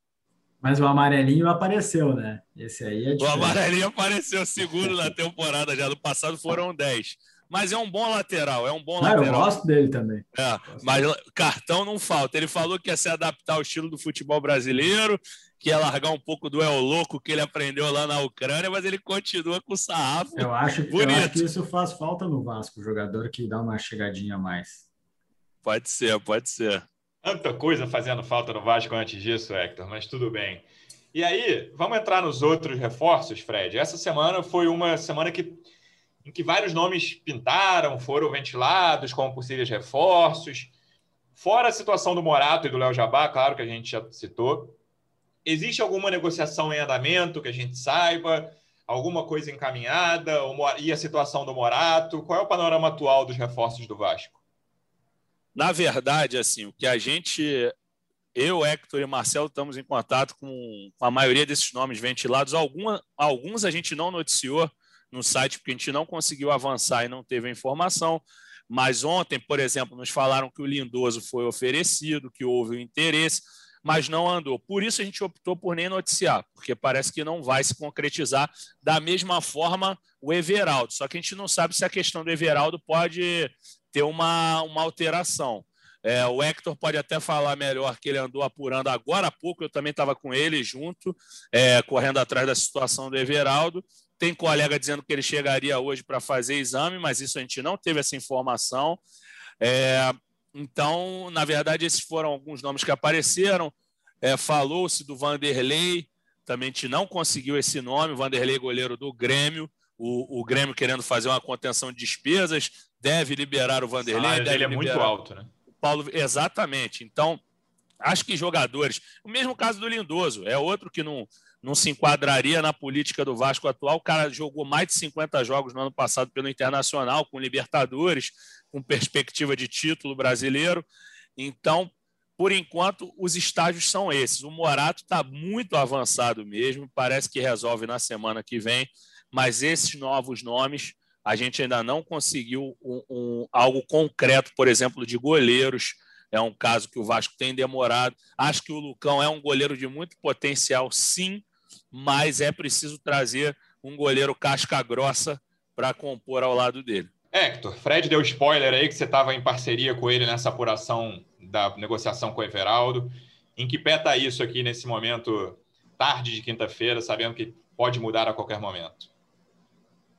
Mas o amarelinho apareceu, né? Esse aí é. O amarelinho apareceu segundo na temporada já do passado, foram 10 mas é um bom lateral, é um bom ah, lateral. Eu gosto dele também. É, mas cartão não falta. Ele falou que ia se adaptar ao estilo do futebol brasileiro, que ia largar um pouco do El Louco que ele aprendeu lá na Ucrânia, mas ele continua com o sarrafo. Eu acho, eu acho que isso faz falta no Vasco, o jogador que dá uma chegadinha a mais. Pode ser, pode ser. Tanta coisa fazendo falta no Vasco antes disso, Hector, mas tudo bem. E aí, vamos entrar nos outros reforços, Fred. Essa semana foi uma semana que em que vários nomes pintaram, foram ventilados como possíveis reforços. Fora a situação do Morato e do Léo Jabá, claro que a gente já citou. Existe alguma negociação em andamento que a gente saiba? Alguma coisa encaminhada? E a situação do Morato? Qual é o panorama atual dos reforços do Vasco? Na verdade, assim, o que a gente eu, Hector e Marcelo estamos em contato com a maioria desses nomes ventilados. Alguma, alguns a gente não noticiou no site, porque a gente não conseguiu avançar e não teve a informação. Mas ontem, por exemplo, nos falaram que o Lindoso foi oferecido, que houve o interesse, mas não andou. Por isso a gente optou por nem noticiar, porque parece que não vai se concretizar da mesma forma o Everaldo. Só que a gente não sabe se a questão do Everaldo pode ter uma, uma alteração. É, o Hector pode até falar melhor que ele andou apurando agora há pouco, eu também estava com ele junto, é, correndo atrás da situação do Everaldo, tem colega dizendo que ele chegaria hoje para fazer exame, mas isso a gente não teve essa informação. É, então, na verdade, esses foram alguns nomes que apareceram. É, Falou-se do Vanderlei, também não conseguiu esse nome, Vanderlei goleiro do Grêmio. o, o Grêmio querendo fazer uma contenção de despesas, deve liberar o Vanderlei. ele é muito alto, né? O Paulo, exatamente. Então, acho que jogadores. O mesmo caso do Lindoso, é outro que não, não se enquadraria na política do Vasco atual. O cara jogou mais de 50 jogos no ano passado pelo Internacional, com Libertadores, com perspectiva de título brasileiro. Então, por enquanto, os estágios são esses. O Morato está muito avançado mesmo, parece que resolve na semana que vem, mas esses novos nomes a gente ainda não conseguiu um, um, algo concreto, por exemplo, de goleiros. É um caso que o Vasco tem demorado. Acho que o Lucão é um goleiro de muito potencial, sim, mas é preciso trazer um goleiro casca grossa para compor ao lado dele. Hector, Fred deu spoiler aí que você estava em parceria com ele nessa apuração da negociação com o Everaldo. Em que pé está isso aqui nesse momento, tarde de quinta-feira, sabendo que pode mudar a qualquer momento?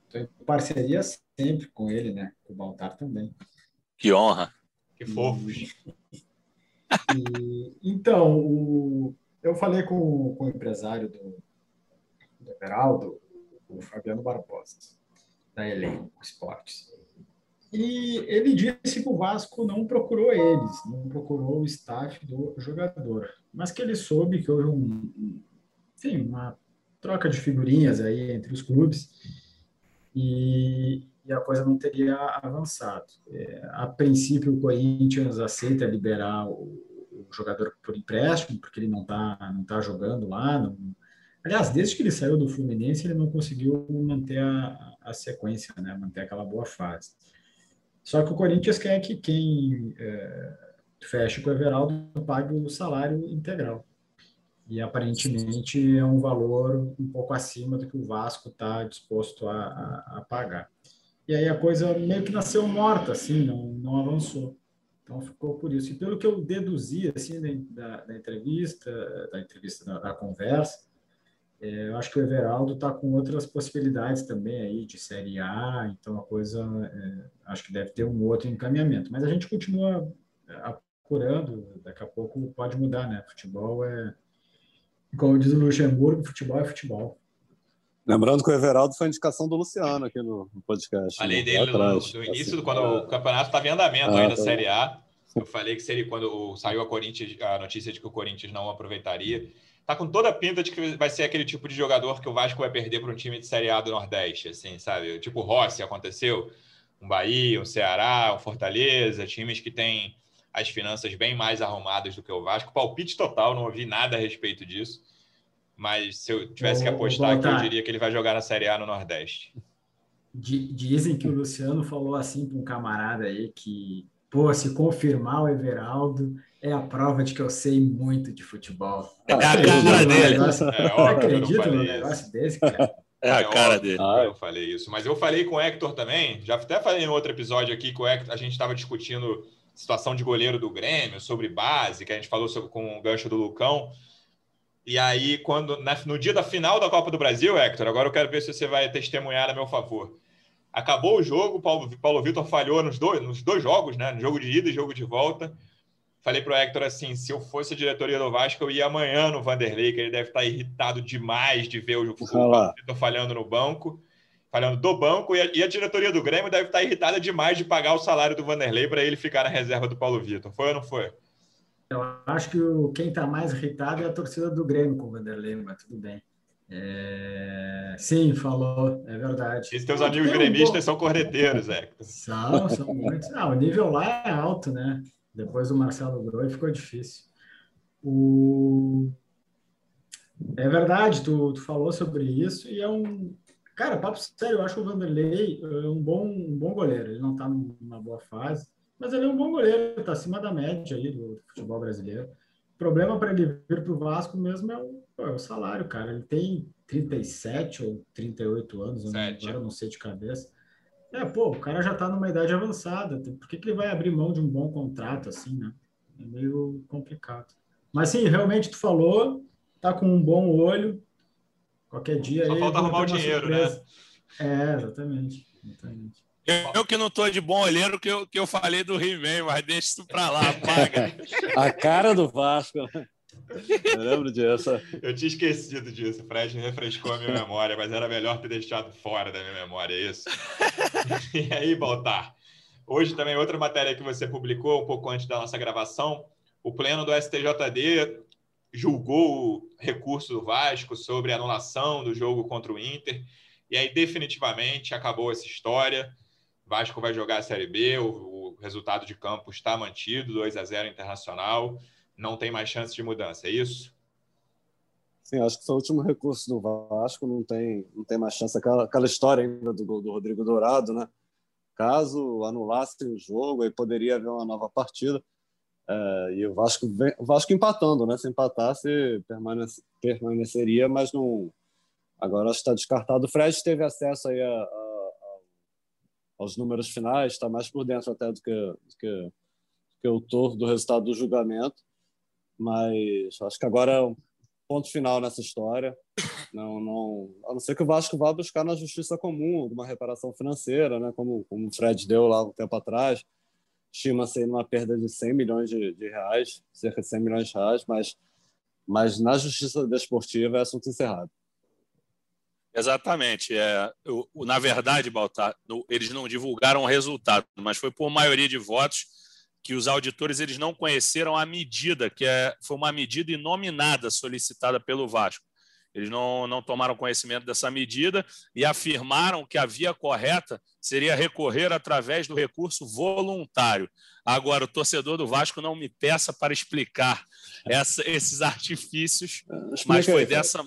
Estou em parceria sempre com ele, né? Com o Baltar também. Que honra. Que fofos. E, então, o, eu falei com, com o empresário do, do Everaldo, o Fabiano Barbosa, da Elenco Esportes. E ele disse que o Vasco não procurou eles, não procurou o staff do jogador, mas que ele soube que houve um, enfim, uma troca de figurinhas aí entre os clubes e, e a coisa não teria avançado. É, a princípio, o Corinthians aceita liberar o, o jogador por empréstimo, porque ele não está não tá jogando lá. Não... Aliás, desde que ele saiu do Fluminense, ele não conseguiu manter a, a sequência, né? manter aquela boa fase. Só que o Corinthians quer que quem é, feche com o Everaldo pague o salário integral. E aparentemente é um valor um pouco acima do que o Vasco está disposto a, a, a, pagar. E aí a coisa meio que nasceu morta, assim, não, não avançou. Então ficou por isso. E pelo que eu deduzi assim da, da entrevista, da entrevista da, da conversa, é, eu acho que o Everaldo está com outras possibilidades também aí de Série A, então a coisa é, acho que deve ter um outro encaminhamento. Mas a gente continua é, apurando, daqui a pouco pode mudar, né? Futebol é, como diz o Luxemburgo, futebol é futebol. Lembrando que o Everaldo foi indicação do Luciano aqui no, podcast. Falei né? dele no, no, início, do, quando o campeonato estava em andamento ah, ainda, tá. Série A. Eu falei que seria quando saiu a, Corinthians, a notícia de que o Corinthians não aproveitaria tá com toda a pinta de que vai ser aquele tipo de jogador que o Vasco vai perder para um time de Série A do Nordeste, assim, sabe? Tipo Rossi aconteceu, um Bahia, um Ceará, um Fortaleza, times que têm as finanças bem mais arrumadas do que o Vasco. Palpite total, não ouvi nada a respeito disso. Mas se eu tivesse que apostar aqui, eu diria que ele vai jogar na Série A no Nordeste. Dizem que o Luciano falou assim para um camarada aí que, pô, se confirmar o Everaldo, é a prova de que eu sei muito de futebol. É a cara dele. é, acredito num negócio desse, cara. É a cara dele. Ah, eu falei isso. Mas eu falei com o Hector também. Já até falei em outro episódio aqui que o Hector, a gente estava discutindo situação de goleiro do Grêmio, sobre base, que a gente falou sobre, com o gancho do Lucão. E aí, quando na, no dia da final da Copa do Brasil, Hector, agora eu quero ver se você vai testemunhar a meu favor. Acabou o jogo, Paulo, Paulo Vitor falhou nos dois, nos dois jogos, né? No jogo de ida e jogo de volta falei pro Hector assim: se eu fosse a diretoria do Vasco, eu ia amanhã no Vanderlei, que ele deve estar irritado demais de ver o Vitor falhando no banco, falhando do banco, e a, e a, diretoria do Grêmio deve estar irritada demais de pagar o salário do Vanderlei para ele ficar na reserva do Paulo Vitor. Foi ou não foi? Eu acho que o, quem está mais irritado é a torcida do Grêmio com o Vanderlei, mas tudo bem. É... Sim, falou, é verdade. Esses teus amigos um gremistas são corneteiros, Hector. São, são muitos. Ah, o nível lá é alto, né? Depois do Marcelo Groi ficou difícil. O... É verdade, tu, tu, falou sobre isso e é um. Cara, papo sério, eu acho que o Vanderlei é um bom, um bom goleiro. Ele não está numa boa fase, mas ele é um bom goleiro, está acima da média aí do, futebol brasileiro. O problema para ele vir para o Vasco mesmo é o, é o, salário, cara. Ele tem 37 ou 38 anos, agora não sei de cabeça. É, pô, o cara já está numa idade avançada. Por que, que ele vai abrir mão de um bom contrato assim, né? É meio complicado. Mas sim, realmente tu falou, tá com um bom olho. Qualquer dia Só aí. falta arrumar o dinheiro, né? surpresa. né? É, exatamente. exatamente. Eu que não tô de bom olheiro, que eu, que eu falei do He-Man, mas deixa isso pra lá, paga. A cara do Vasco. Eu lembro disso. Eu tinha esquecido disso. O Fred refrescou a minha memória, mas era melhor ter deixado fora da minha memória é isso. E aí, Baltar? Hoje também outra matéria que você publicou um pouco antes da nossa gravação. O pleno do STJD julgou o recurso do Vasco sobre a anulação do jogo contra o Inter. E aí, definitivamente, acabou essa história. O Vasco vai jogar a Série B, o, o resultado de campo está mantido, 2 a 0 internacional não tem mais chance de mudança, é isso? Sim, acho que foi o último recurso do Vasco, não tem, não tem mais chance. Aquela, aquela história ainda do do Rodrigo Dourado, né? Caso anulasse o jogo, aí poderia haver uma nova partida. É, e o Vasco, vem, o Vasco empatando, né? Se empatasse, permanece, permaneceria, mas não. Agora está descartado. O Fred teve acesso aí a, a, aos números finais, está mais por dentro até do que, do que, do que o torno do resultado do julgamento. Mas acho que agora é um ponto final nessa história. Não, não, a não ser que o Vasco vá buscar na justiça comum alguma reparação financeira, né? como, como o Fred deu lá um tempo atrás. Estima-se uma perda de 100 milhões de, de, reais, cerca de 100 milhões de reais, mas, mas na justiça desportiva é assunto encerrado. Exatamente. É, eu, na verdade, Baltar, eles não divulgaram o resultado, mas foi por maioria de votos que os auditores eles não conheceram a medida, que é, foi uma medida inominada solicitada pelo Vasco. Eles não, não tomaram conhecimento dessa medida e afirmaram que a via correta seria recorrer através do recurso voluntário. Agora, o torcedor do Vasco não me peça para explicar essa, esses artifícios, mas foi dessa.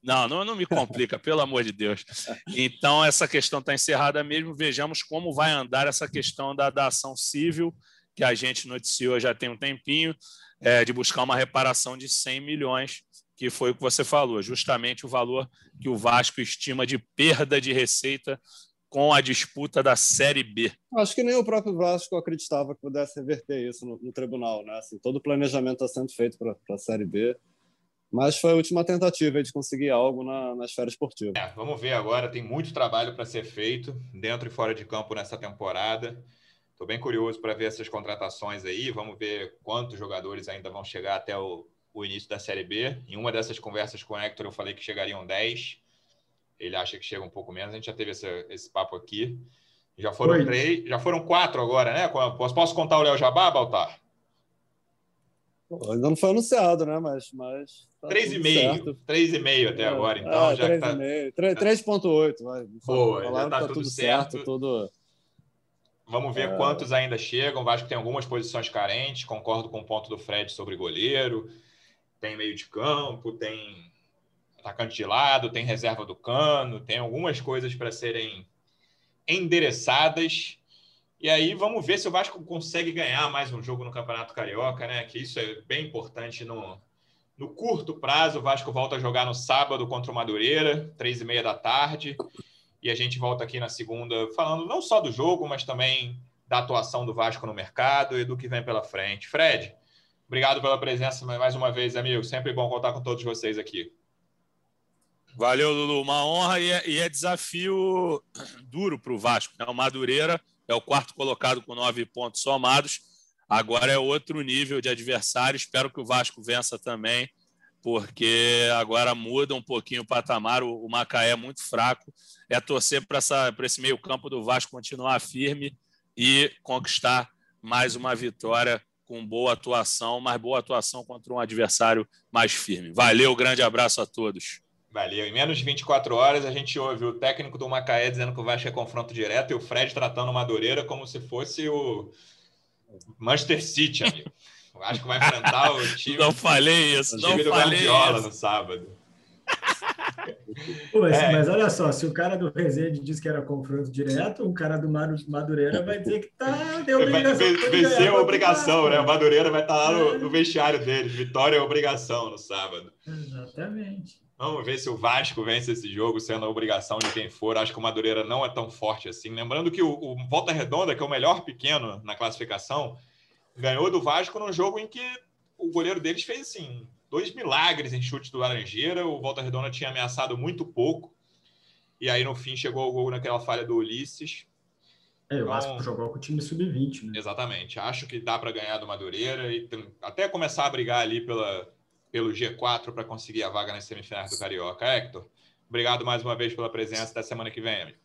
Não, não, não me complica, pelo amor de Deus. Então, essa questão está encerrada mesmo. Vejamos como vai andar essa questão da, da ação civil que a gente noticiou já tem um tempinho, é, de buscar uma reparação de 100 milhões, que foi o que você falou, justamente o valor que o Vasco estima de perda de receita com a disputa da Série B. Acho que nem o próprio Vasco acreditava que pudesse reverter isso no, no tribunal. Né? Assim, todo o planejamento está sendo feito para a Série B, mas foi a última tentativa de conseguir algo na, na esfera esportiva. É, vamos ver agora, tem muito trabalho para ser feito, dentro e fora de campo nessa temporada. Estou bem curioso para ver essas contratações aí. Vamos ver quantos jogadores ainda vão chegar até o, o, início da Série B. Em uma dessas conversas com o Hector, eu falei que chegariam 10. Ele acha que chega um pouco menos. A gente já teve esse, esse papo aqui. Já foram Oi. três, já foram quatro agora, né? Posso, posso contar o Léo Jabá, Baltar? ainda não foi anunciado, né? Mas. mas tá 3,5. 3,5 até é, agora. Então, é, já 3,5. Tá... 3,8, vai. Boa, já tá, tá tudo, tudo certo. certo tudo Vamos ver é... quantos ainda chegam. O Vasco tem algumas posições carentes. Concordo com o ponto do Fred sobre goleiro. Tem meio de campo, tem atacante de lado, tem reserva do cano, tem algumas coisas para serem endereçadas. E aí vamos ver se o Vasco consegue ganhar mais um jogo no Campeonato Carioca, né? Que isso é bem importante no, no curto prazo. O Vasco volta a jogar no sábado contra o Madureira, três e meia da tarde. E a gente volta aqui na segunda falando não só do jogo, mas também da atuação do Vasco no mercado e do que vem pela frente. Fred, obrigado pela presença mais uma vez, amigo. Sempre bom contar com todos vocês aqui. Valeu, Lulu. Uma honra e é, e é desafio duro para o Vasco. Né? O Madureira é o quarto colocado com nove pontos somados. Agora é outro nível de adversário. Espero que o Vasco vença também porque agora muda um pouquinho o patamar. O, o Macaé é muito fraco. É torcer para esse meio-campo do Vasco continuar firme e conquistar mais uma vitória com boa atuação, mas boa atuação contra um adversário mais firme. Valeu, grande abraço a todos. Valeu. Em menos de 24 horas, a gente ouve o técnico do Macaé dizendo que o Vasco é confronto direto e o Fred tratando o Madureira como se fosse o Manchester City, amigo. Acho que vai enfrentar o time. Não falei isso, não do falei Guardiola no sábado. Pô, mas, é. mas, olha só, se o cara do Resende diz que era confronto direto, o cara do Madureira vai dizer que tá de obrigação. Venceu a obrigação, né? O Madureira vai estar tá lá no, no vestiário dele. Vitória é obrigação no sábado. Exatamente. Vamos ver se o Vasco vence esse jogo, sendo a obrigação de quem for. Acho que o Madureira não é tão forte assim. Lembrando que o, o Volta Redonda, que é o melhor pequeno na classificação, ganhou do Vasco num jogo em que o goleiro deles fez assim dois milagres em chute do Laranjeira. O Volta Redonda tinha ameaçado muito pouco. E aí, no fim, chegou o gol naquela falha do Ulisses. É, o então, Vasco jogou com o time sub-20, né? Exatamente. Acho que dá para ganhar do Madureira e até começar a brigar ali pela pelo G4 para conseguir a vaga nas semifinais do Carioca. Hector, obrigado mais uma vez pela presença. Até semana que vem, amigo.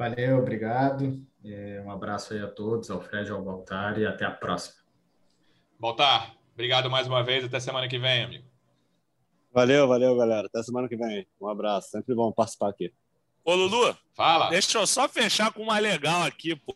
Valeu, obrigado. É, um abraço aí a todos, ao Fred, ao Baltar e até a próxima. Baltar, obrigado mais uma vez. Até semana que vem, amigo. Valeu, valeu, galera. Até semana que vem. Um abraço. Sempre bom participar aqui. Ô, Lulu. Fala. Deixa eu só fechar com uma legal aqui, pô.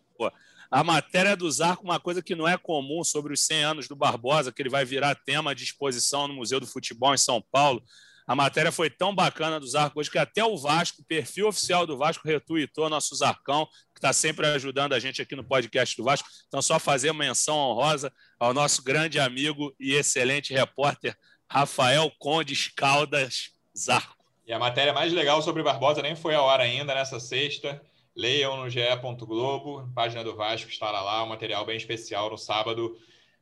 A matéria do Zarco, uma coisa que não é comum sobre os 100 anos do Barbosa, que ele vai virar tema de exposição no Museu do Futebol em São Paulo. A matéria foi tão bacana do Zarco hoje que até o Vasco, o perfil oficial do Vasco, retuitou nosso Zarcão, que está sempre ajudando a gente aqui no podcast do Vasco. Então, só fazer menção honrosa ao nosso grande amigo e excelente repórter Rafael Condes Caldas Zarco. E a matéria mais legal sobre Barbosa nem foi a hora ainda, nessa sexta. Leiam no GE. Globo, página do Vasco, estará lá, um material bem especial no sábado.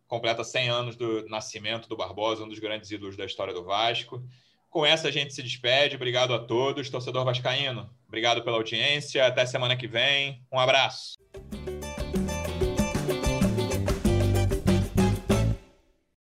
Completa 100 anos do nascimento do Barbosa, um dos grandes ídolos da história do Vasco. Com essa a gente se despede. Obrigado a todos. Torcedor Vascaíno, obrigado pela audiência. Até semana que vem. Um abraço.